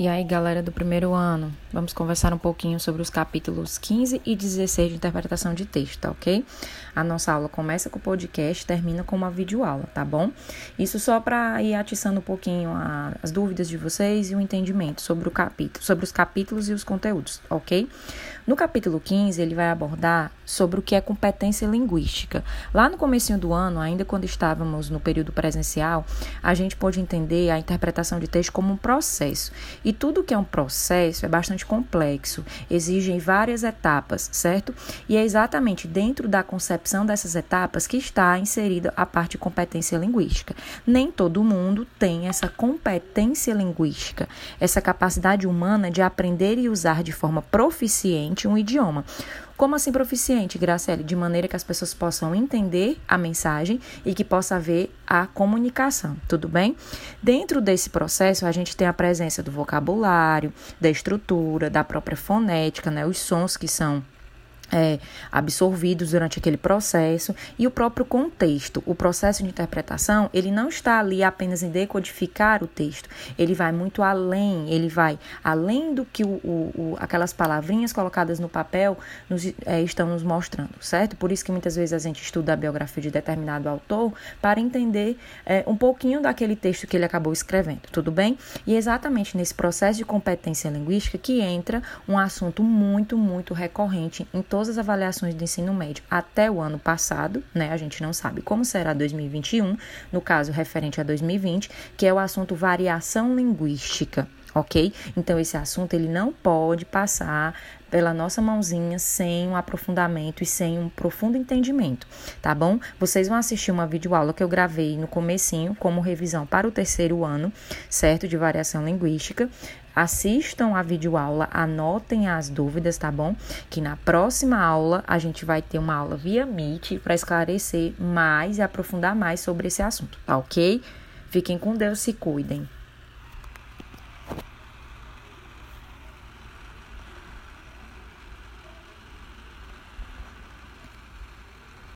E aí, galera do primeiro ano, vamos conversar um pouquinho sobre os capítulos 15 e 16 de interpretação de texto, tá ok? A nossa aula começa com o podcast, termina com uma videoaula, tá bom? Isso só para ir atiçando um pouquinho a, as dúvidas de vocês e o entendimento sobre o capítulo, sobre os capítulos e os conteúdos, ok? No capítulo 15, ele vai abordar sobre o que é competência linguística. Lá no comecinho do ano, ainda quando estávamos no período presencial, a gente pôde entender a interpretação de texto como um processo. E e tudo que é um processo é bastante complexo, exige várias etapas, certo? E é exatamente dentro da concepção dessas etapas que está inserida a parte de competência linguística. Nem todo mundo tem essa competência linguística, essa capacidade humana de aprender e usar de forma proficiente um idioma. Como assim proficiente, Graciele? De maneira que as pessoas possam entender a mensagem e que possa haver a comunicação, tudo bem? Dentro desse processo, a gente tem a presença do vocabulário, da estrutura, da própria fonética, né? Os sons que são é, absorvidos durante aquele processo e o próprio contexto. O processo de interpretação, ele não está ali apenas em decodificar o texto, ele vai muito além, ele vai além do que o, o, o aquelas palavrinhas colocadas no papel nos, é, estão nos mostrando, certo? Por isso que muitas vezes a gente estuda a biografia de determinado autor para entender é, um pouquinho daquele texto que ele acabou escrevendo, tudo bem? E é exatamente nesse processo de competência linguística que entra um assunto muito, muito recorrente em todo todas as avaliações do ensino médio até o ano passado, né? A gente não sabe como será 2021, no caso referente a 2020, que é o assunto variação linguística ok? Então esse assunto ele não pode passar pela nossa mãozinha sem um aprofundamento e sem um profundo entendimento, tá bom? Vocês vão assistir uma videoaula que eu gravei no comecinho como revisão para o terceiro ano, certo? De variação linguística. Assistam a videoaula, anotem as dúvidas, tá bom? Que na próxima aula a gente vai ter uma aula via Meet para esclarecer mais e aprofundar mais sobre esse assunto, tá ok? Fiquem com Deus, se cuidem.